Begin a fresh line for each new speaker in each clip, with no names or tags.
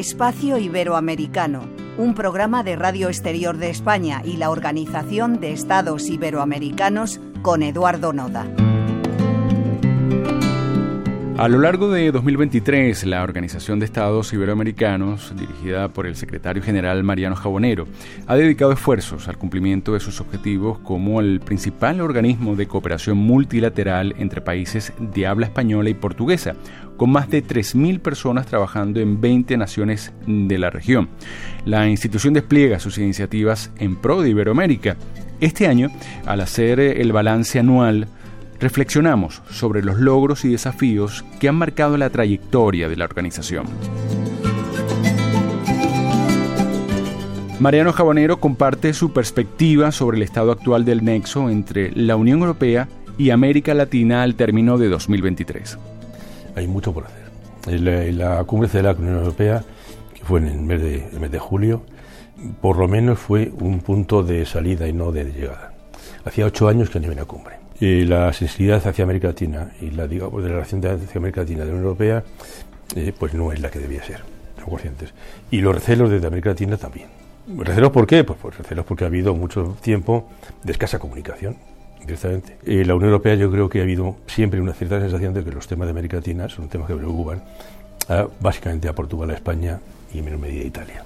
Espacio Iberoamericano, un programa de Radio Exterior de España y la Organización de Estados Iberoamericanos con Eduardo Noda.
A lo largo de 2023, la Organización de Estados Iberoamericanos, dirigida por el secretario general Mariano Jabonero, ha dedicado esfuerzos al cumplimiento de sus objetivos como el principal organismo de cooperación multilateral entre países de habla española y portuguesa, con más de 3.000 personas trabajando en 20 naciones de la región. La institución despliega sus iniciativas en pro de Iberoamérica. Este año, al hacer el balance anual, reflexionamos sobre los logros y desafíos que han marcado la trayectoria de la organización. Mariano Jabonero comparte su perspectiva sobre el estado actual del nexo entre la Unión Europea y América Latina al término de 2023.
Hay mucho por hacer. En la, cumbre de la Unión Europea, que fue en el mes, de, el mes de julio, por lo menos fue un punto de salida y no de llegada. Hacía ocho años que no había una cumbre la sensibilidad hacia América Latina y la, digamos, de la relación hacia América Latina de la Unión Europea, eh, pues no es la que debía ser, conscientes. Y los recelos desde América Latina también. ¿Recelos por qué? Pues, pues recelos porque ha habido mucho tiempo de escasa comunicación, directamente. Eh, la Unión Europea yo creo que ha habido siempre una cierta sensación de que los temas de América Latina son temas que preocupan básicamente a Portugal, a España y en menor medida a Italia.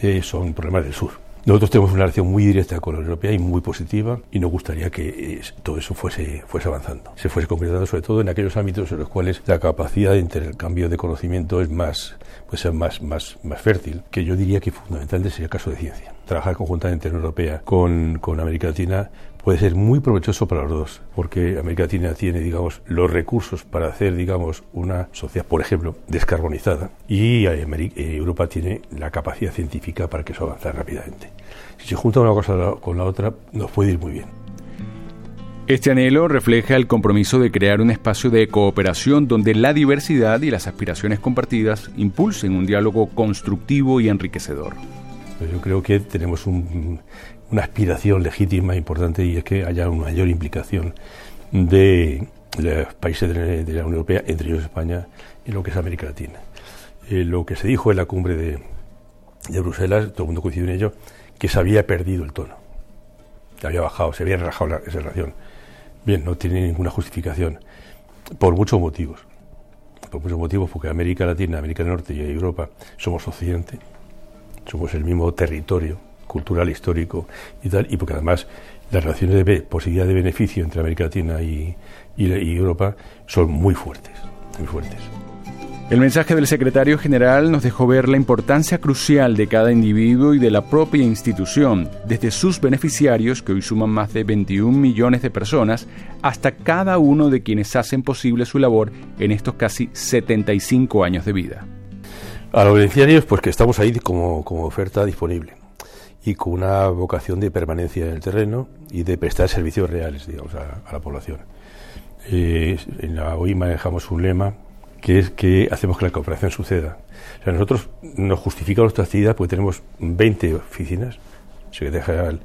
Eh, son problemas del sur nosotros tenemos una relación muy directa con la Unión Europea y muy positiva y nos gustaría que eh, todo eso fuese, fuese avanzando, se fuese concretando sobre todo en aquellos ámbitos en los cuales la capacidad de intercambio de conocimiento es más, puede ser más, más, más fértil, que yo diría que fundamentalmente sería el caso de ciencia. Trabajar conjuntamente en Europea con, con América Latina puede ser muy provechoso para los dos, porque América Latina tiene, digamos, los recursos para hacer, digamos, una sociedad, por ejemplo, descarbonizada, y eh, Europa tiene la capacidad científica para que eso avance rápidamente. Si se junta una cosa con la otra, nos puede ir muy bien.
Este anhelo refleja el compromiso de crear un espacio de cooperación donde la diversidad y las aspiraciones compartidas impulsen un diálogo constructivo y enriquecedor.
Yo creo que tenemos un, una aspiración legítima importante y es que haya una mayor implicación de, los países de, la Unión Europea, entre ellos España, en lo que es América Latina. Eh, lo que se dijo en la cumbre de, Bruselas, todo el mundo coincidió en ello, que se había perdido el tono, que había bajado, se había relajado esa relación. Bien, no tiene ninguna justificación, por muchos motivos. Por muchos motivos, porque América Latina, América del Norte y Europa somos Occidente, somos el mismo territorio cultural, histórico y tal, y porque además las relaciones de posibilidad de beneficio entre América Latina y, y Europa son muy fuertes, muy fuertes.
El mensaje del secretario general nos dejó ver la importancia crucial de cada individuo y de la propia institución, desde sus beneficiarios, que hoy suman más de 21 millones de personas, hasta cada uno de quienes hacen posible su labor en estos casi 75 años de vida.
A los beneficiarios, pues que estamos ahí como, como oferta disponible y con una vocación de permanencia en el terreno y de prestar servicios reales, digamos, a, la población. Eh, en la OI manejamos un lema que es que hacemos que la cooperación suceda. O sea, nosotros nos justifica nuestra actividad porque tenemos 20 oficinas, Secretaría General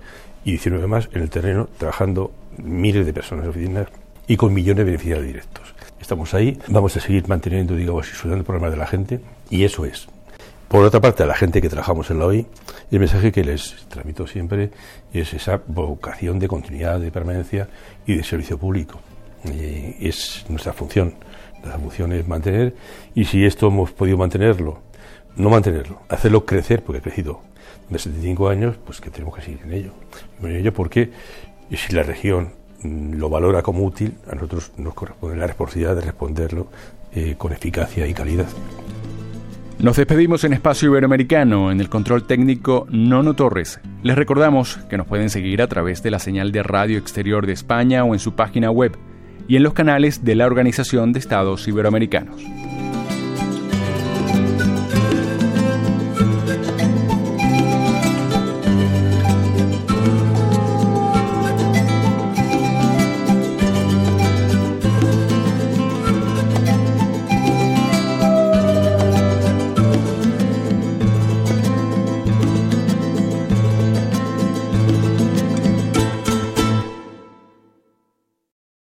y 19 más en el terreno, trabajando miles de personas en oficinas y con millones de beneficiarios directos. Estamos ahí, vamos a seguir manteniendo, digamos, y solucionando problemas de la gente, y eso es por otra parte, a la gente que trabajamos en la OI, el mensaje que les transmito siempre es esa vocación de continuidad, de permanencia y de servicio público. es nuestra función. Nuestra función es mantener, y si esto hemos podido mantenerlo, no mantenerlo, hacerlo crecer, porque ha crecido de 75 años, pues que tenemos que seguir en ello. En ello porque si la región lo valora como útil, a nosotros nos corresponde la responsabilidad de responderlo eh, con eficacia y calidad.
Nos despedimos en Espacio Iberoamericano, en el control técnico Nono Torres. Les recordamos que nos pueden seguir a través de la señal de Radio Exterior de España o en su página web y en los canales de la Organización de Estados Iberoamericanos.